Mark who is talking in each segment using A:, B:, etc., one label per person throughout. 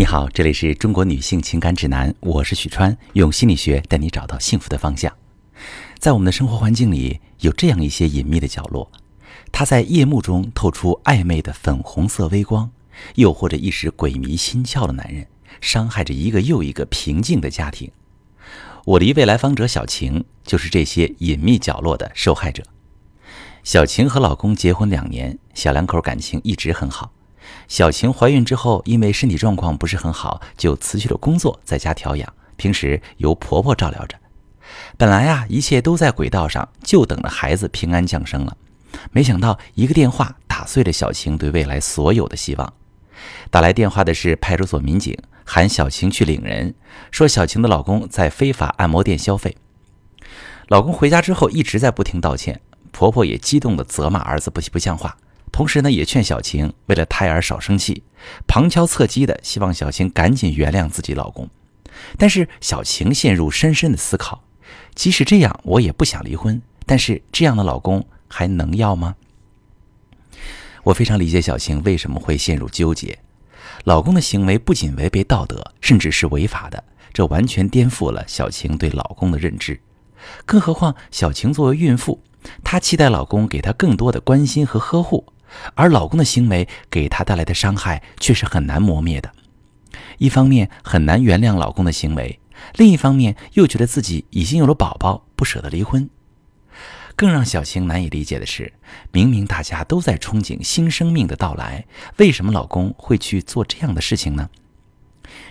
A: 你好，这里是中国女性情感指南，我是许川，用心理学带你找到幸福的方向。在我们的生活环境里，有这样一些隐秘的角落，它在夜幕中透出暧昧的粉红色微光，诱惑着一时鬼迷心窍的男人，伤害着一个又一个平静的家庭。我的一位来访者小晴，就是这些隐秘角落的受害者。小晴和老公结婚两年，小两口感情一直很好。小晴怀孕之后，因为身体状况不是很好，就辞去了工作，在家调养，平时由婆婆照料着。本来啊，一切都在轨道上，就等着孩子平安降生了。没想到一个电话打碎了小晴对未来所有的希望。打来电话的是派出所民警，喊小晴去领人，说小晴的老公在非法按摩店消费。老公回家之后一直在不停道歉，婆婆也激动地责骂儿子不不像话。同时呢，也劝小晴为了胎儿少生气，旁敲侧击的希望小晴赶紧原谅自己老公。但是小晴陷入深深的思考：即使这样，我也不想离婚。但是这样的老公还能要吗？我非常理解小晴为什么会陷入纠结。老公的行为不仅违背道德，甚至是违法的，这完全颠覆了小晴对老公的认知。更何况小晴作为孕妇，她期待老公给她更多的关心和呵护。而老公的行为给她带来的伤害却是很难磨灭的。一方面很难原谅老公的行为，另一方面又觉得自己已经有了宝宝，不舍得离婚。更让小晴难以理解的是，明明大家都在憧憬新生命的到来，为什么老公会去做这样的事情呢？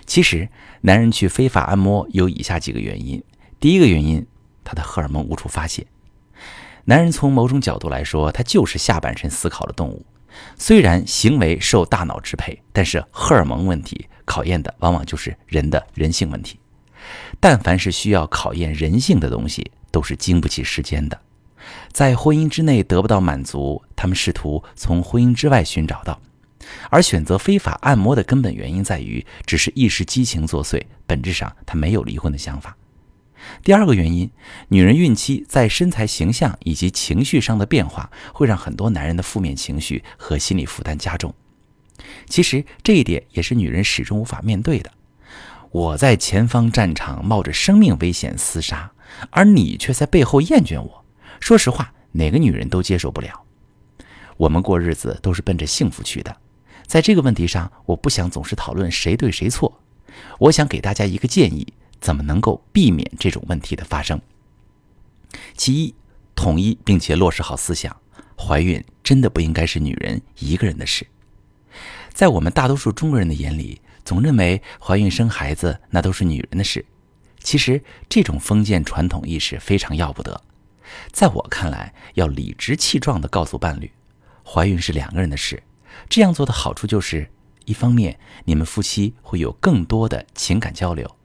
A: 其实，男人去非法按摩有以下几个原因：第一个原因，他的荷尔蒙无处发泄。男人从某种角度来说，他就是下半身思考的动物。虽然行为受大脑支配，但是荷尔蒙问题考验的往往就是人的人性问题。但凡是需要考验人性的东西，都是经不起时间的。在婚姻之内得不到满足，他们试图从婚姻之外寻找到。而选择非法按摩的根本原因在于，只是一时激情作祟，本质上他没有离婚的想法。第二个原因，女人孕期在身材、形象以及情绪上的变化，会让很多男人的负面情绪和心理负担加重。其实这一点也是女人始终无法面对的。我在前方战场冒着生命危险厮杀，而你却在背后厌倦我。说实话，哪个女人都接受不了。我们过日子都是奔着幸福去的，在这个问题上，我不想总是讨论谁对谁错。我想给大家一个建议。怎么能够避免这种问题的发生？其一，统一并且落实好思想：怀孕真的不应该是女人一个人的事。在我们大多数中国人的眼里，总认为怀孕生孩子那都是女人的事。其实，这种封建传统意识非常要不得。在我看来，要理直气壮地告诉伴侣，怀孕是两个人的事。这样做的好处就是，一方面你们夫妻会有更多的情感交流。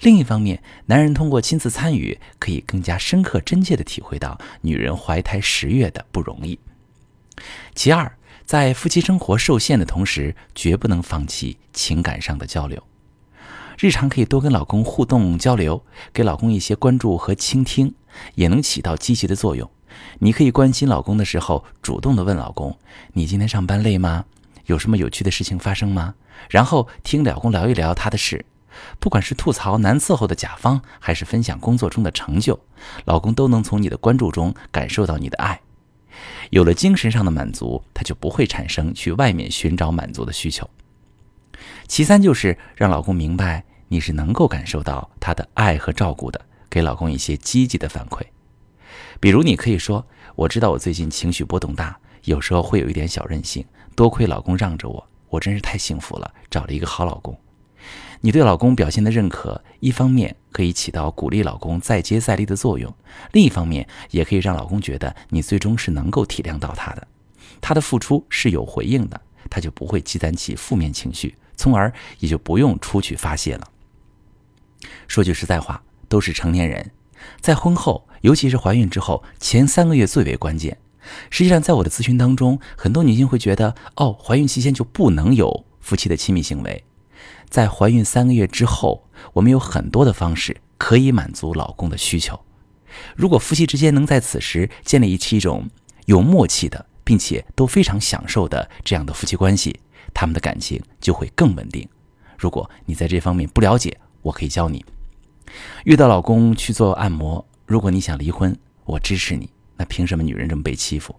A: 另一方面，男人通过亲自参与，可以更加深刻、真切地体会到女人怀胎十月的不容易。其二，在夫妻生活受限的同时，绝不能放弃情感上的交流。日常可以多跟老公互动交流，给老公一些关注和倾听，也能起到积极的作用。你可以关心老公的时候，主动地问老公：“你今天上班累吗？有什么有趣的事情发生吗？”然后听老公聊一聊他的事。不管是吐槽难伺候的甲方，还是分享工作中的成就，老公都能从你的关注中感受到你的爱。有了精神上的满足，他就不会产生去外面寻找满足的需求。其三就是让老公明白你是能够感受到他的爱和照顾的，给老公一些积极的反馈。比如你可以说：“我知道我最近情绪波动大，有时候会有一点小任性，多亏老公让着我，我真是太幸福了，找了一个好老公。”你对老公表现的认可，一方面可以起到鼓励老公再接再厉的作用，另一方面也可以让老公觉得你最终是能够体谅到他的，他的付出是有回应的，他就不会积攒起负面情绪，从而也就不用出去发泄了。说句实在话，都是成年人，在婚后，尤其是怀孕之后，前三个月最为关键。实际上，在我的咨询当中，很多女性会觉得，哦，怀孕期间就不能有夫妻的亲密行为。在怀孕三个月之后，我们有很多的方式可以满足老公的需求。如果夫妻之间能在此时建立起一种有默契的，并且都非常享受的这样的夫妻关系，他们的感情就会更稳定。如果你在这方面不了解，我可以教你。遇到老公去做按摩，如果你想离婚，我支持你。那凭什么女人这么被欺负？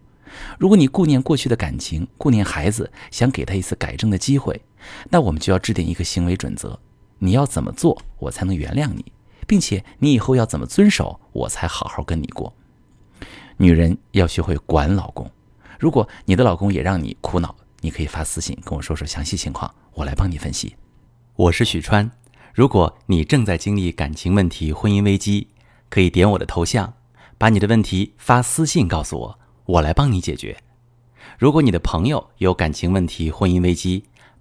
A: 如果你顾念过去的感情，顾念孩子，想给他一次改正的机会，那我们就要制定一个行为准则：你要怎么做，我才能原谅你，并且你以后要怎么遵守，我才好好跟你过。女人要学会管老公。如果你的老公也让你苦恼，你可以发私信跟我说说详细情况，我来帮你分析。我是许川。如果你正在经历感情问题、婚姻危机，可以点我的头像，把你的问题发私信告诉我，我来帮你解决。如果你的朋友有感情问题、婚姻危机，